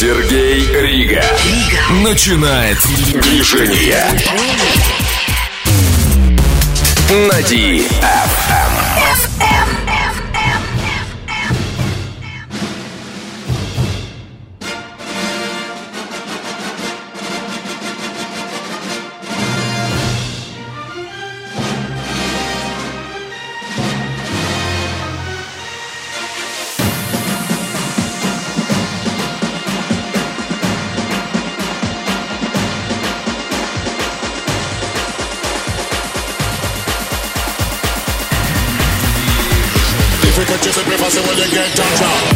Сергей Рига. Начинает движение. На DFM. say when they get down.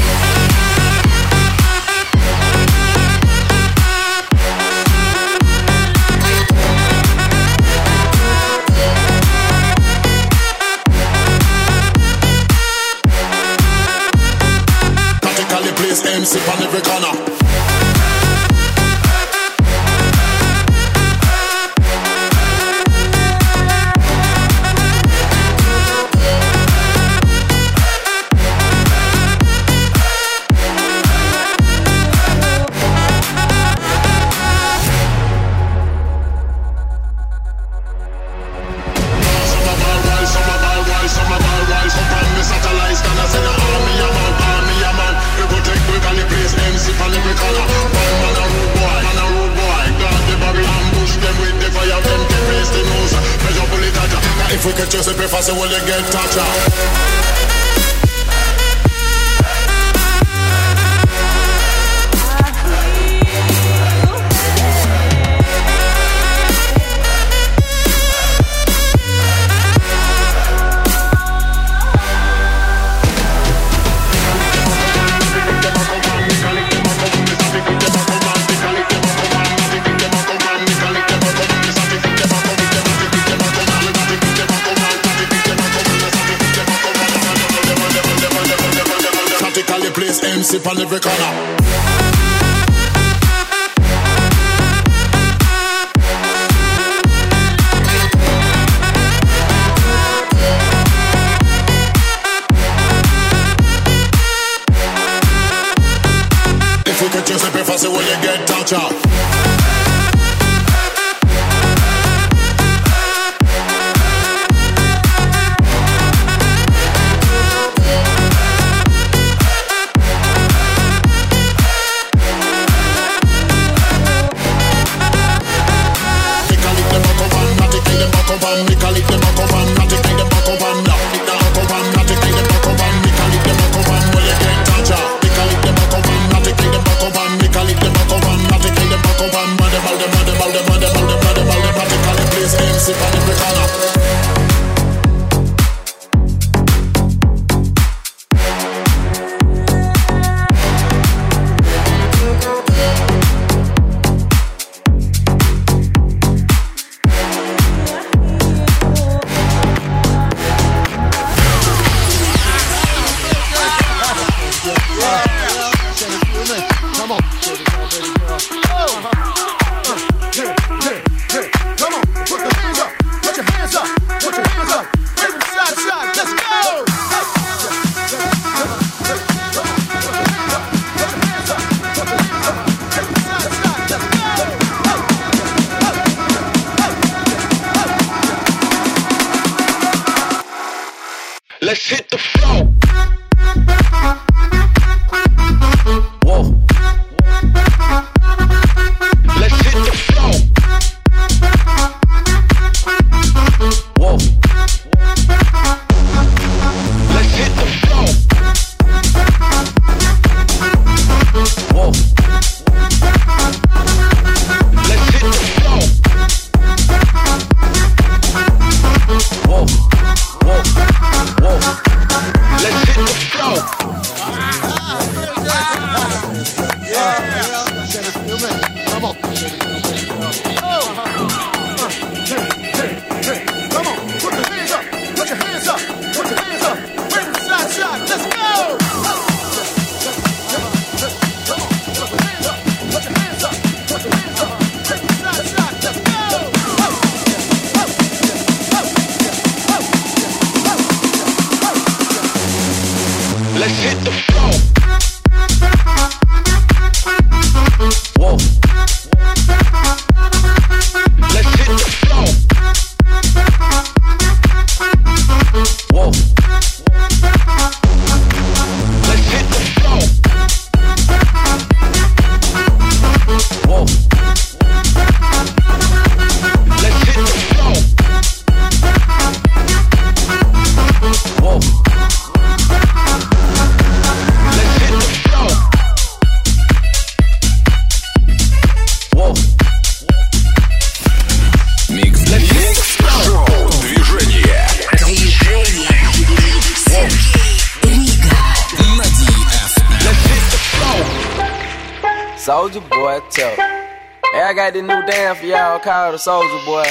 Soldier boy, tell. Hey, I got this new dance for y'all called the Soldier boy.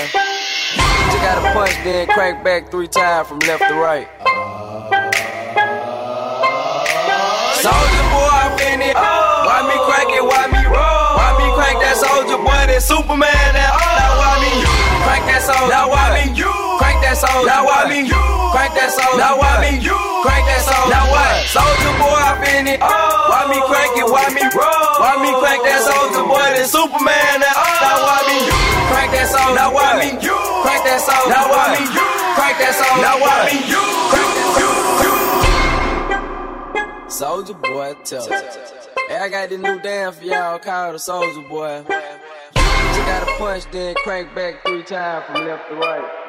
You gotta punch, then crank back three times from left to right. Soldier boy, I'm in it. Why me crank it? Why me roll? Why me crank that soldier boy? That Superman? That now why me crank that soldier? Now why me crank that soldier? Now why me crank that soldier? Now why me crank that soldier? Now what? Soldier boy, I'm in it. Why me crank it? Why me roll? Why me crank that soldier boy? Oh. That Superman? That now why me crank that soldier? Now why me crank that soldier? Now why me crank that soldier? Now why me crank that soldier? Soldier boy, tell. Hey, I got this new dance for y'all called the Soldier boy. You gotta punch, then crank back three times from left to right.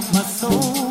Down inside me.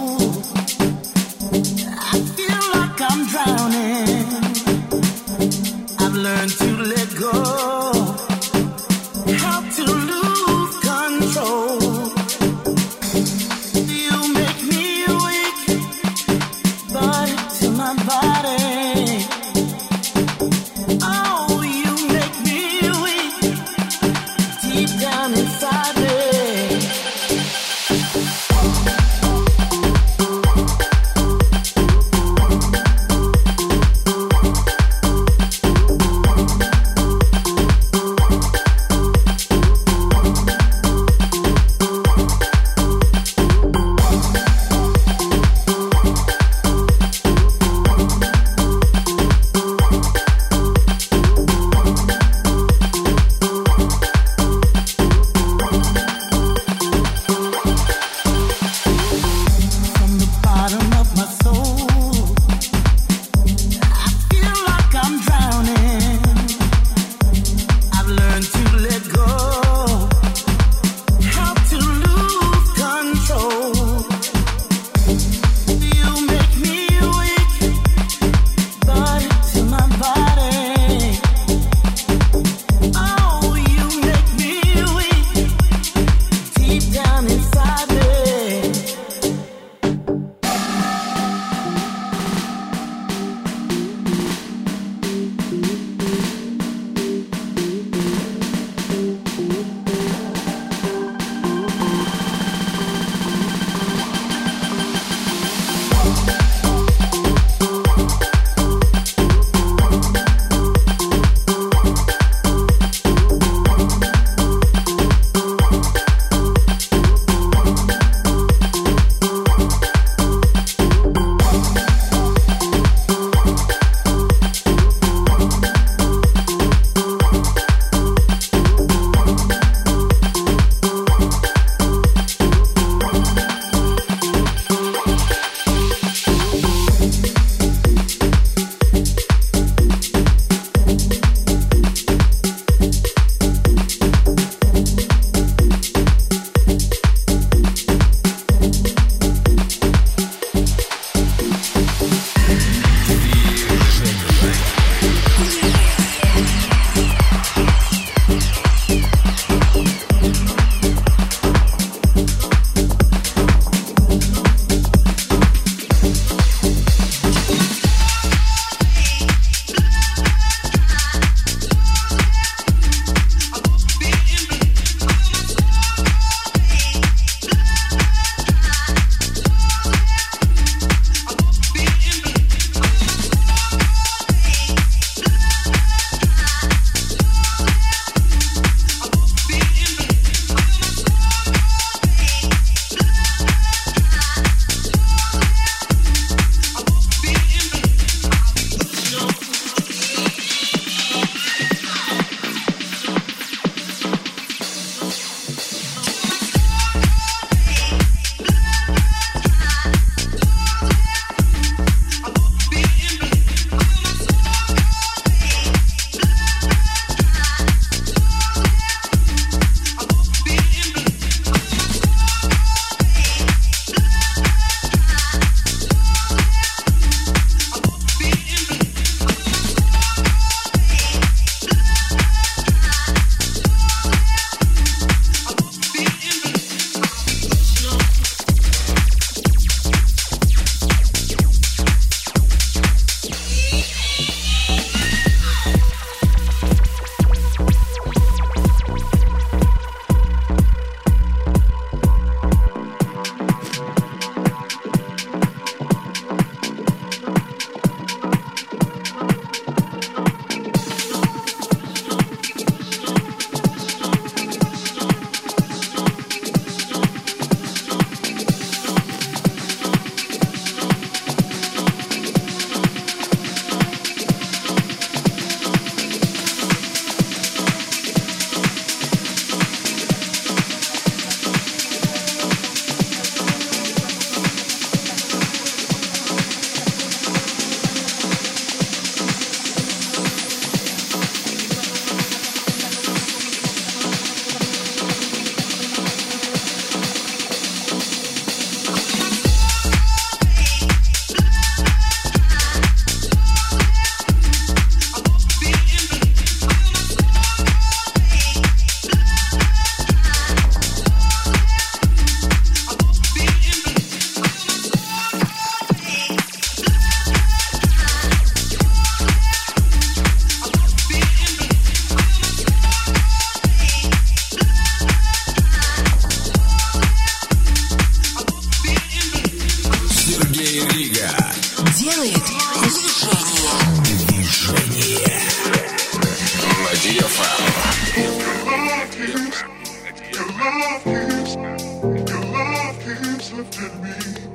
Lifted me.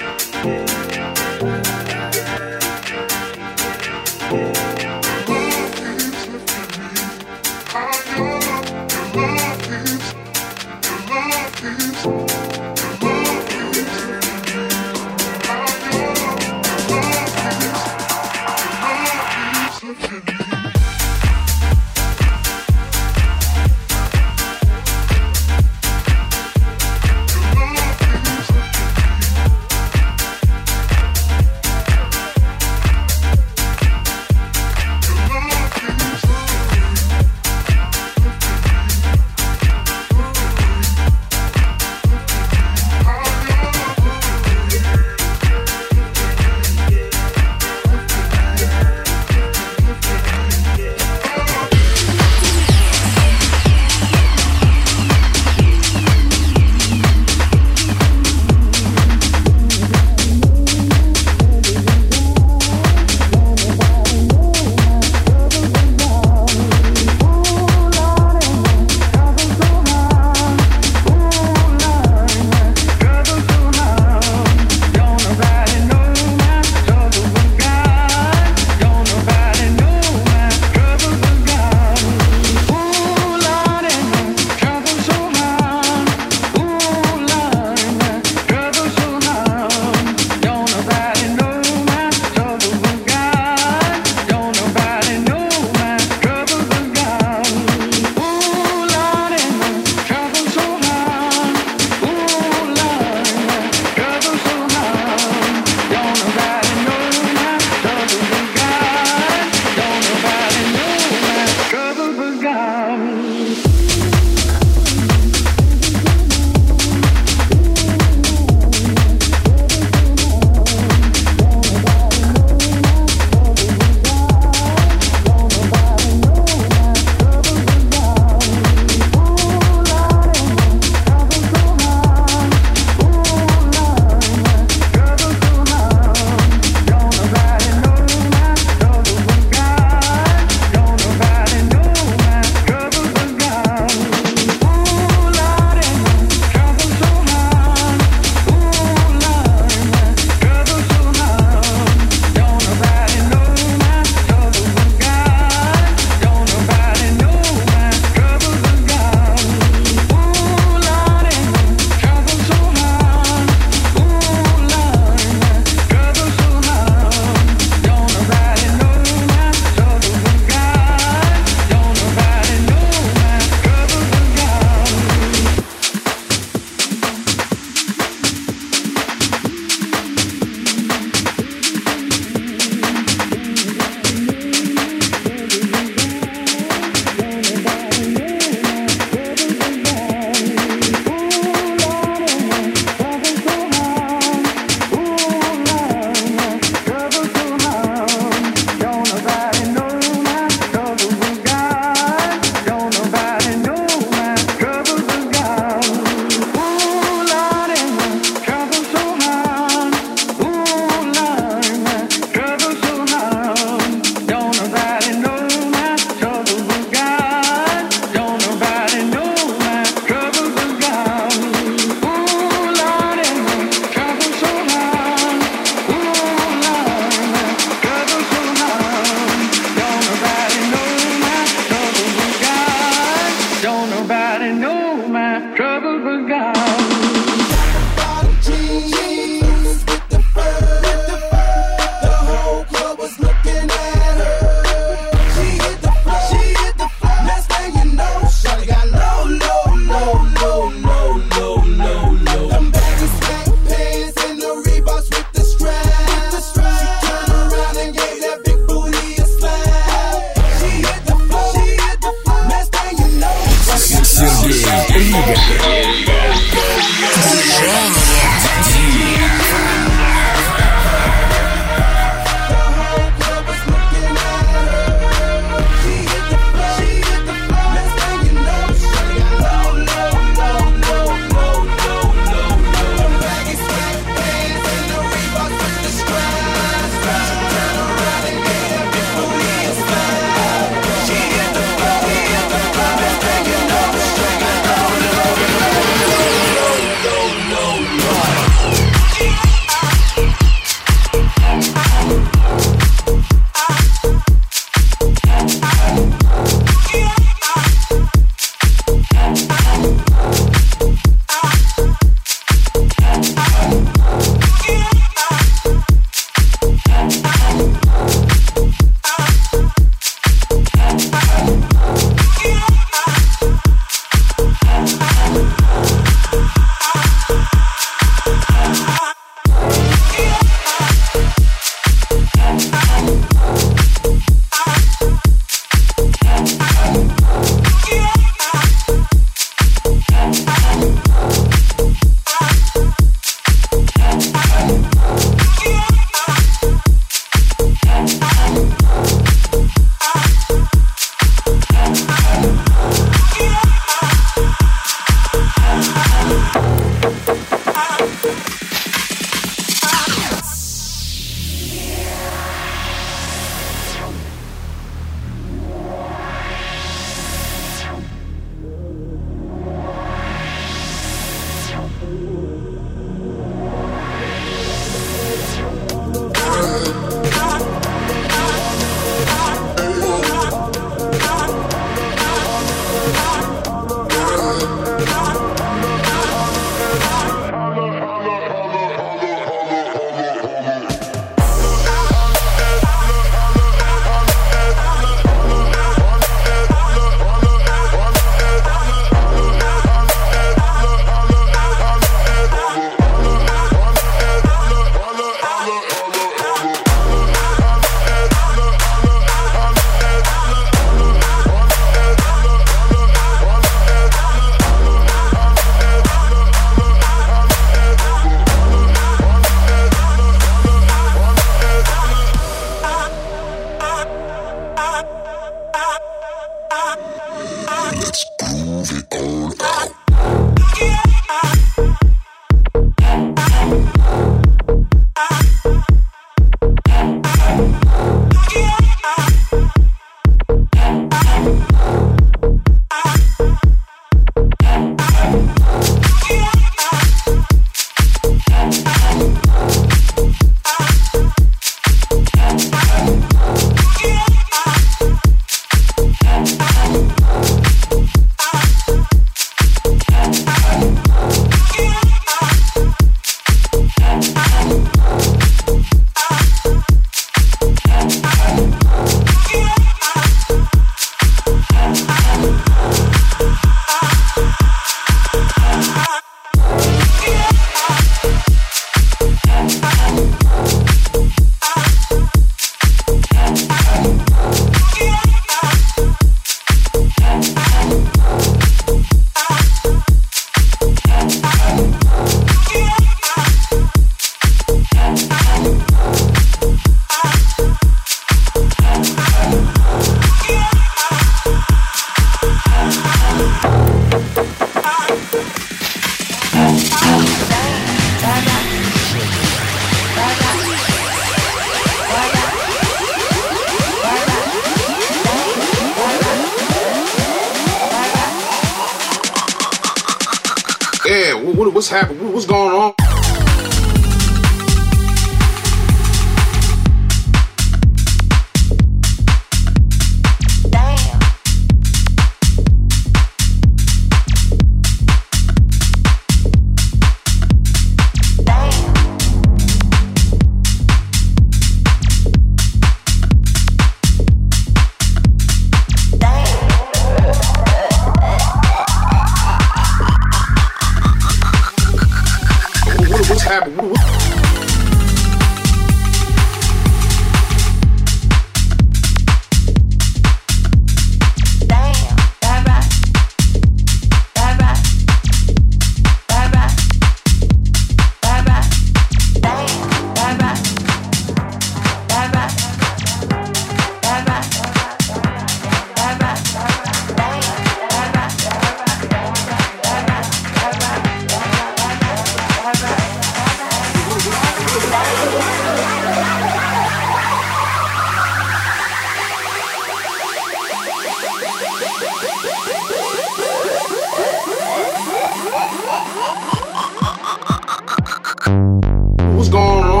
was going on.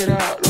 it out.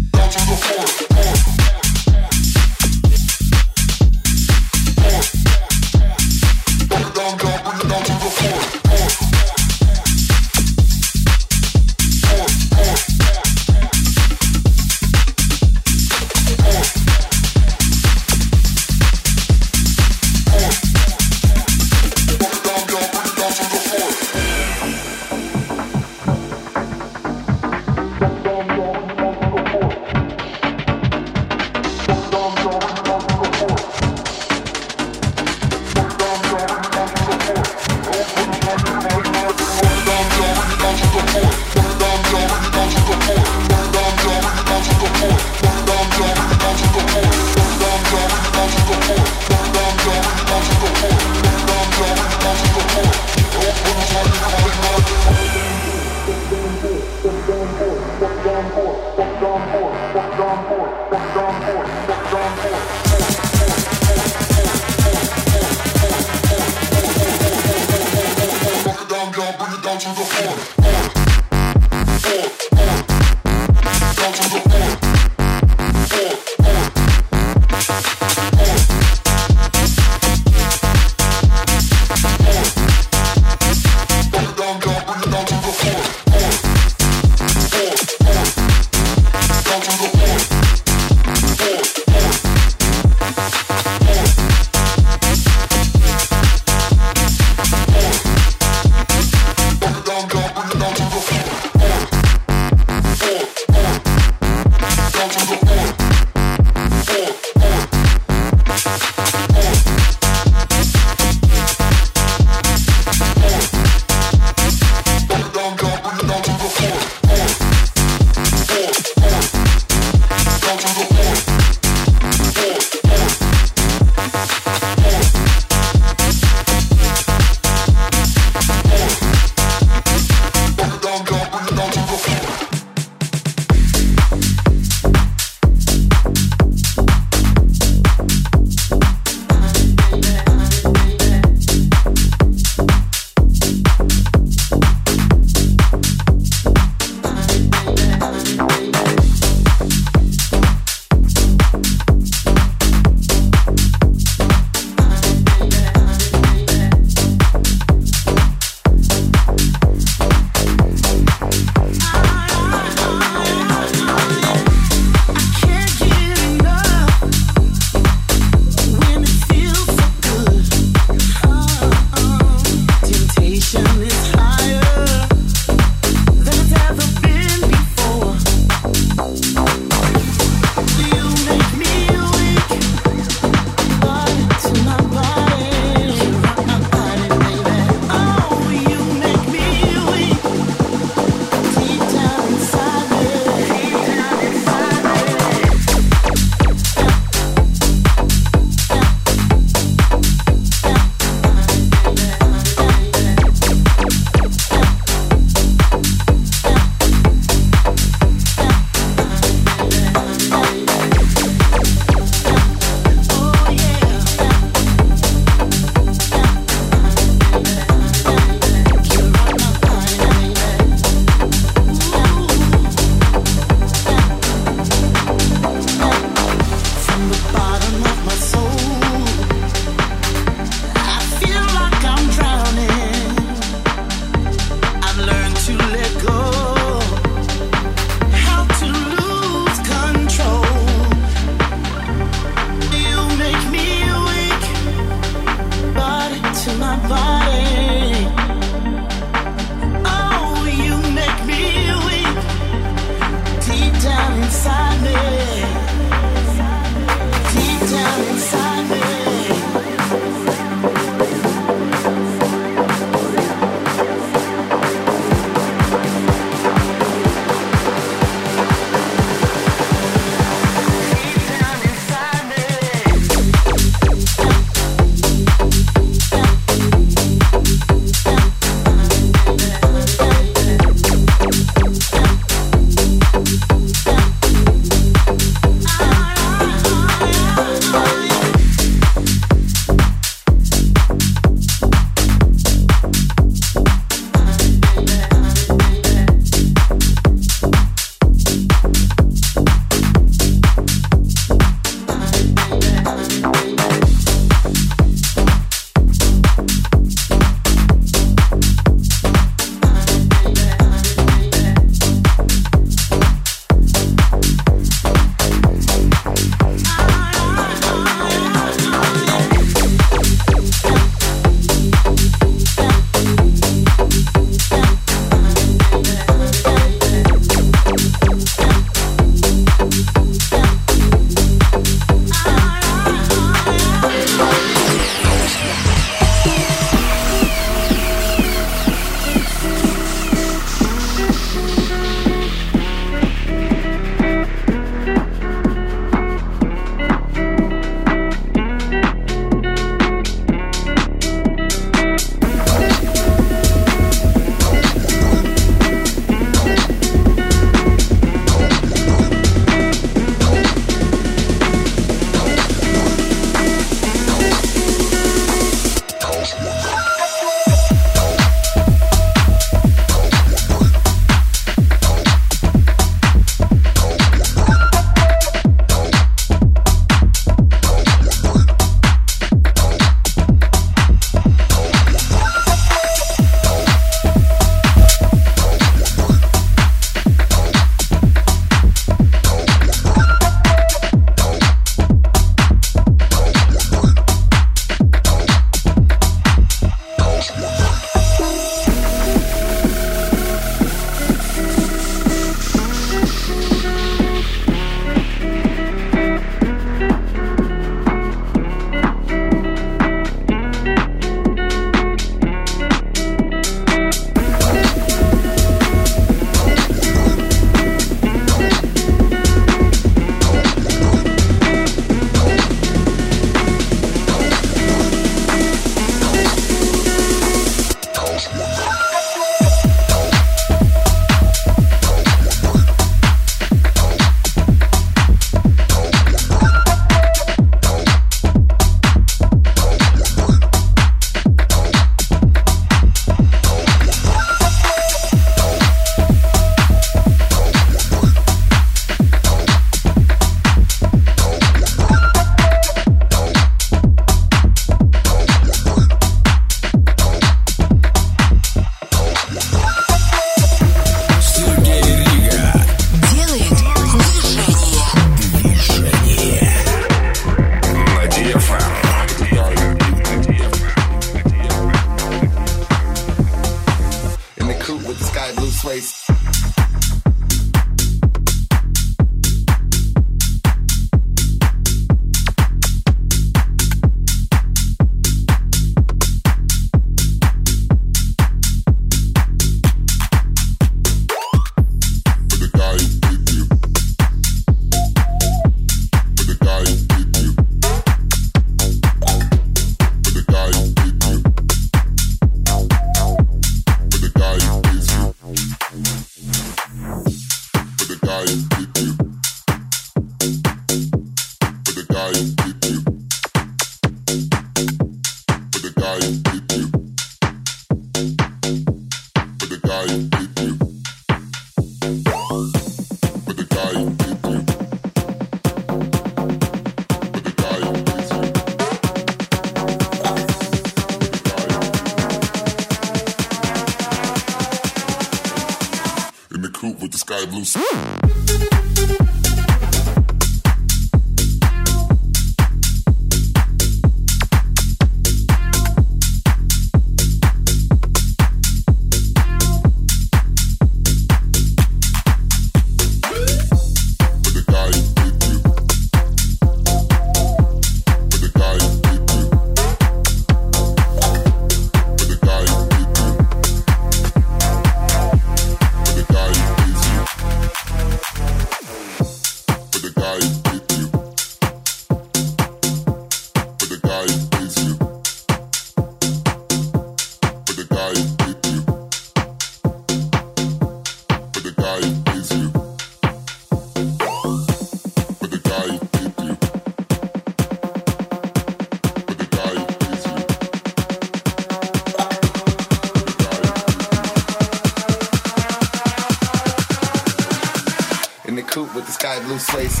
slave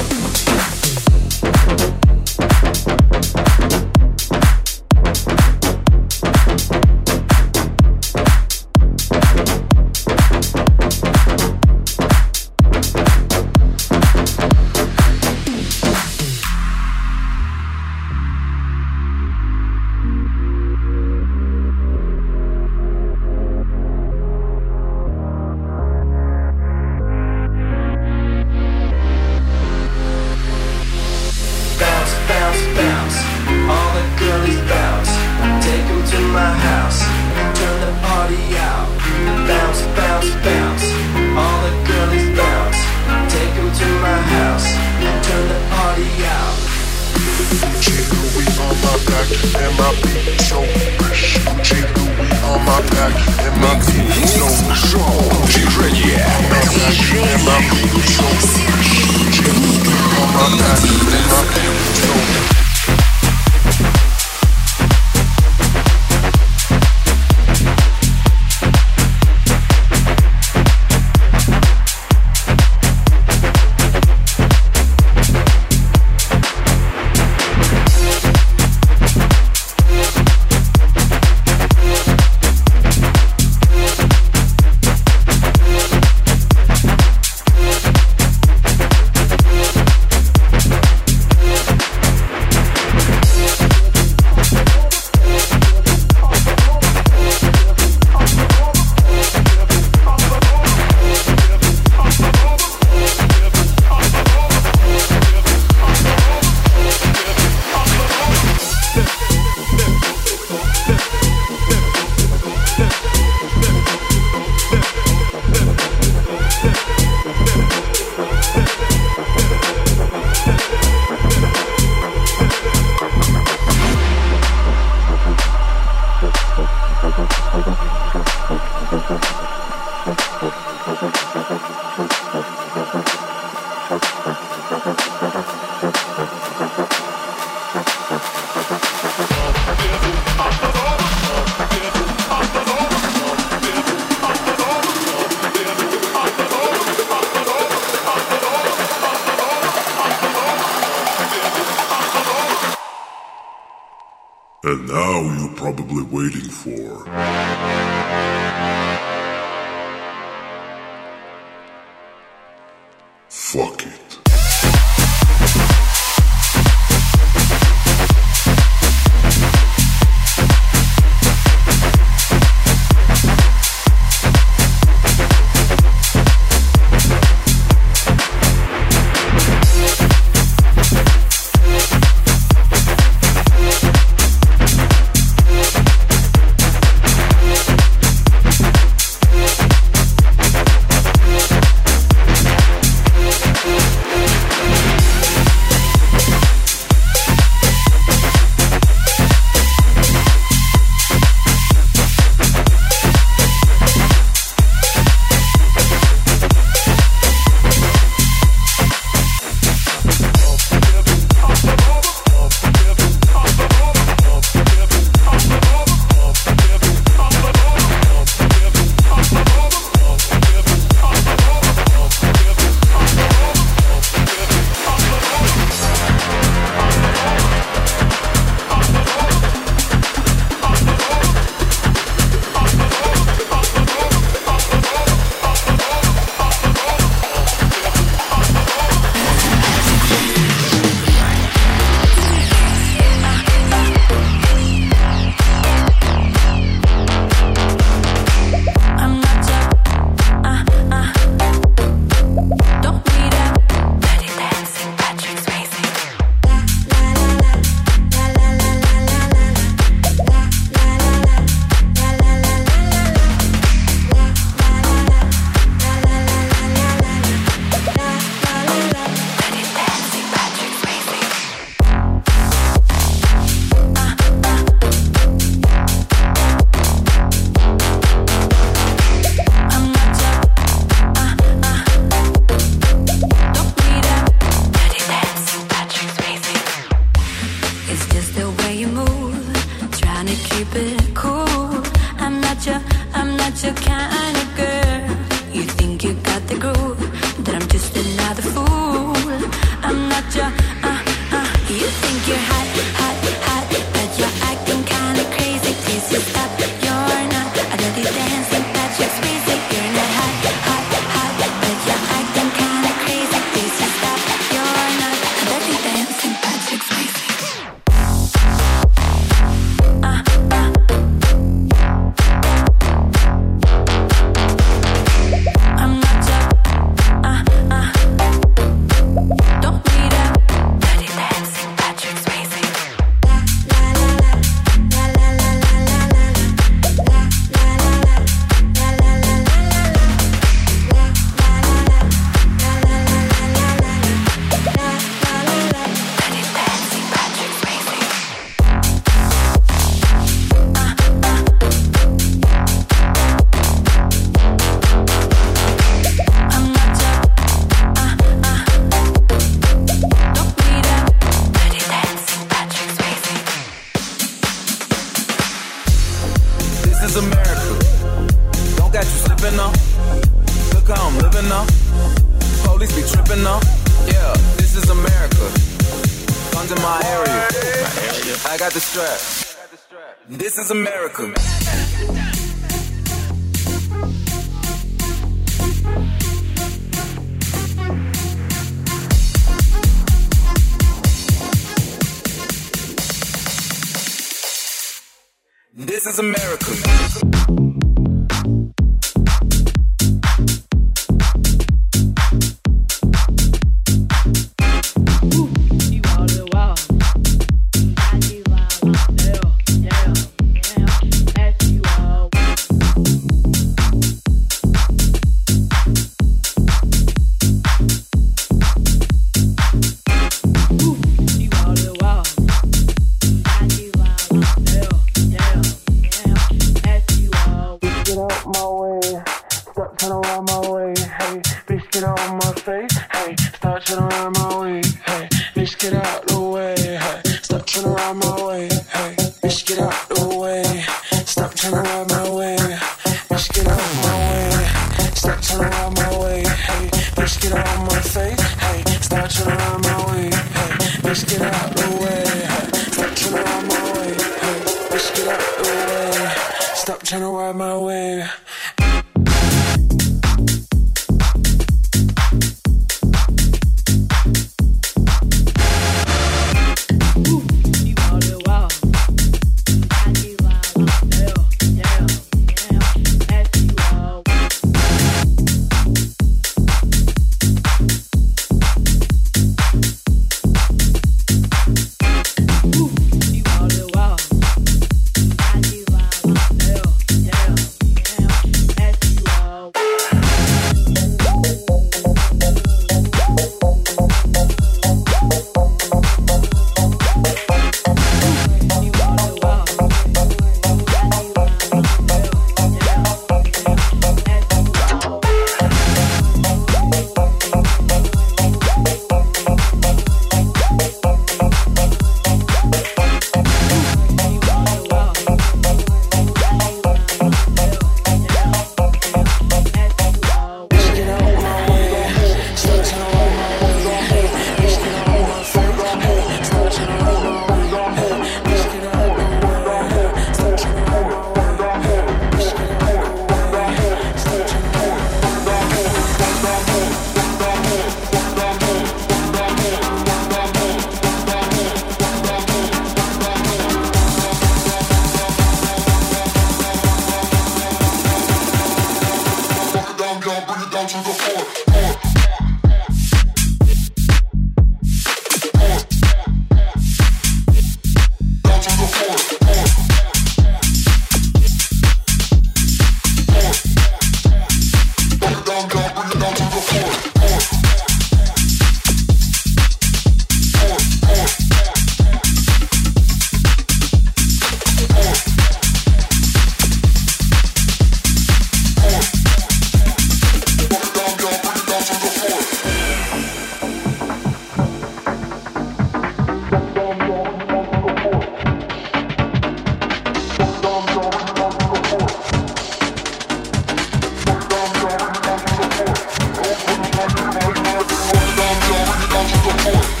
对吧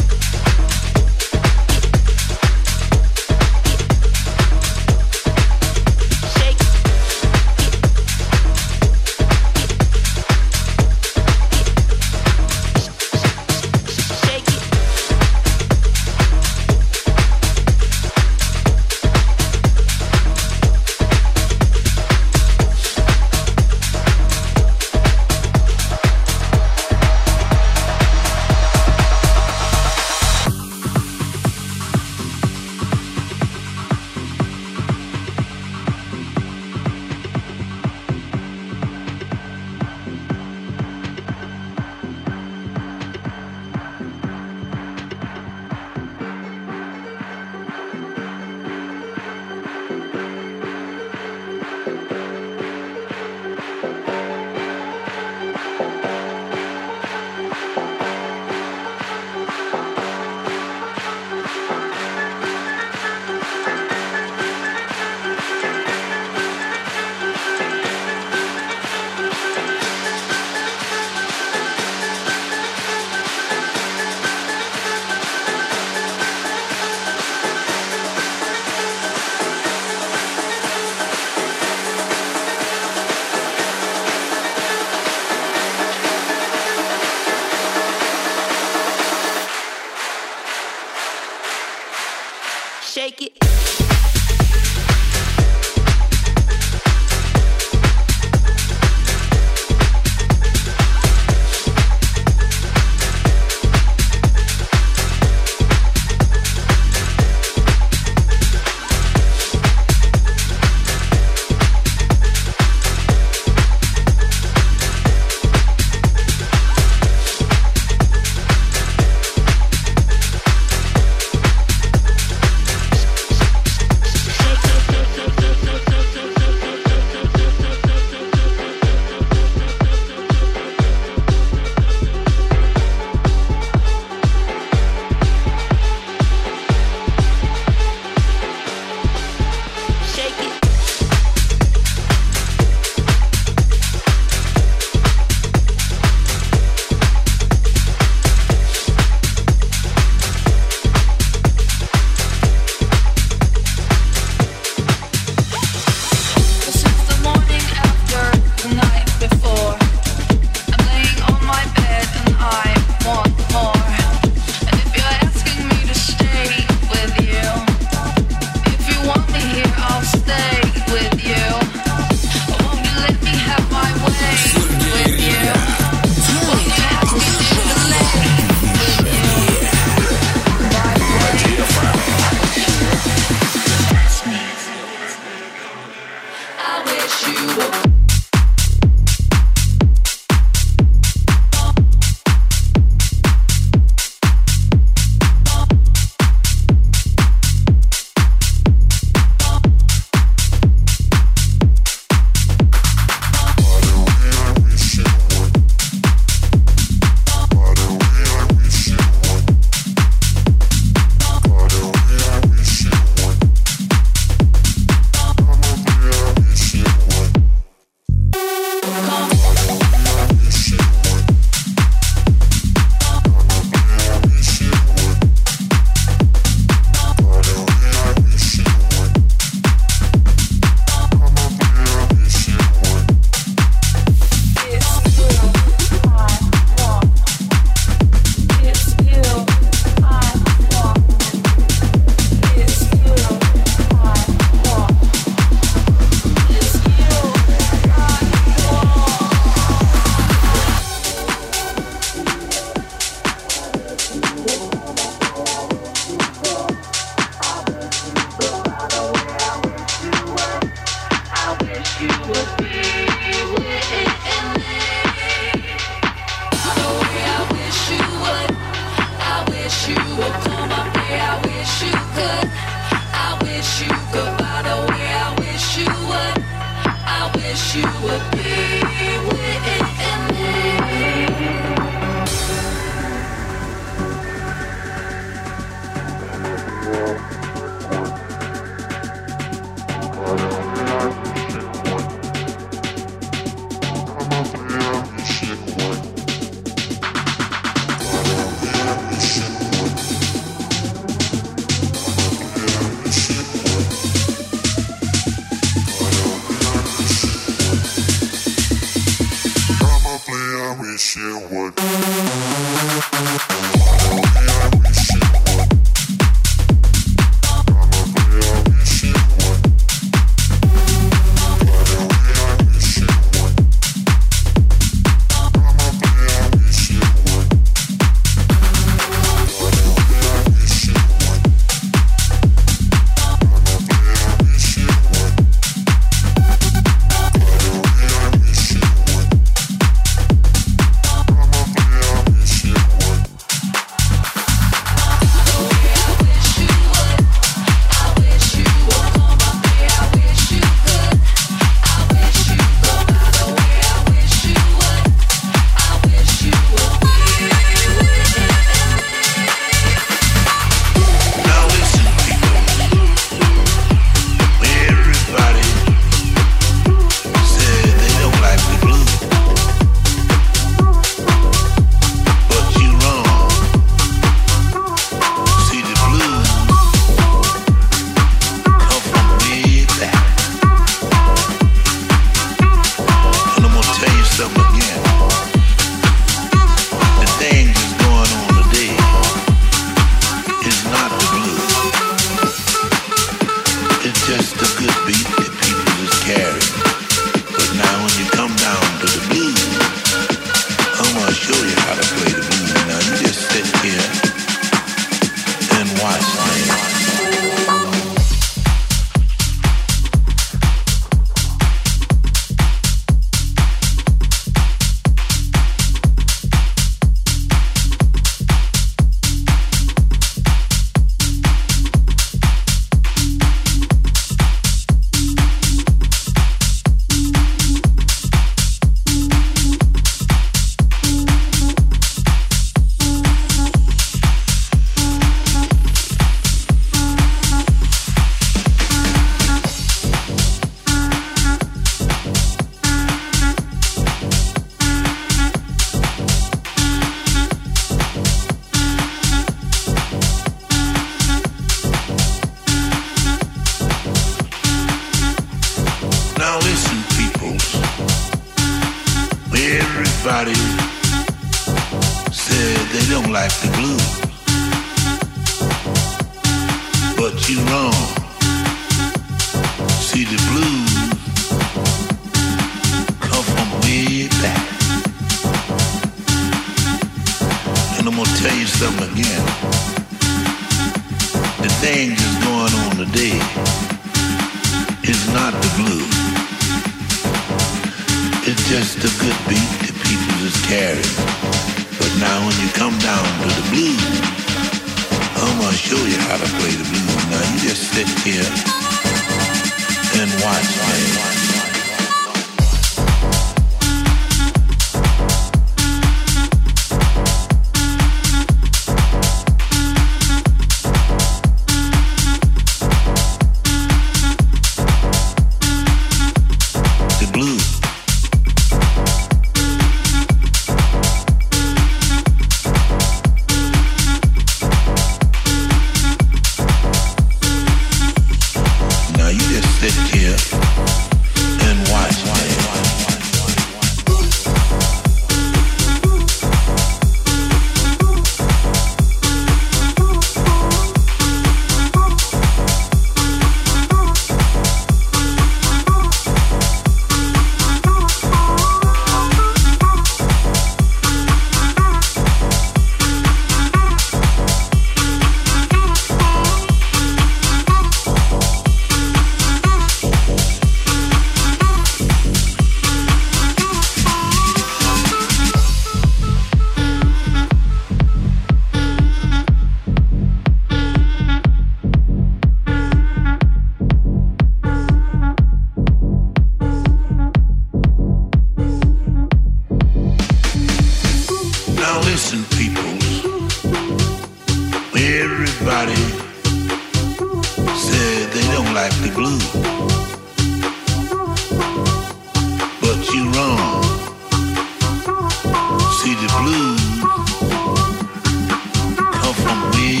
And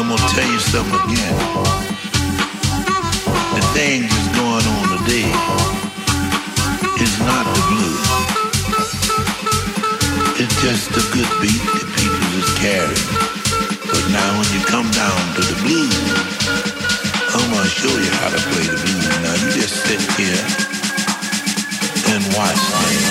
I'm gonna tell you something again. The thing that's going on today is not the blues. It's just a good beat that people just carry. But now when you come down to the blues, I'm gonna show you how to play the blues. Now you just sit here and watch me.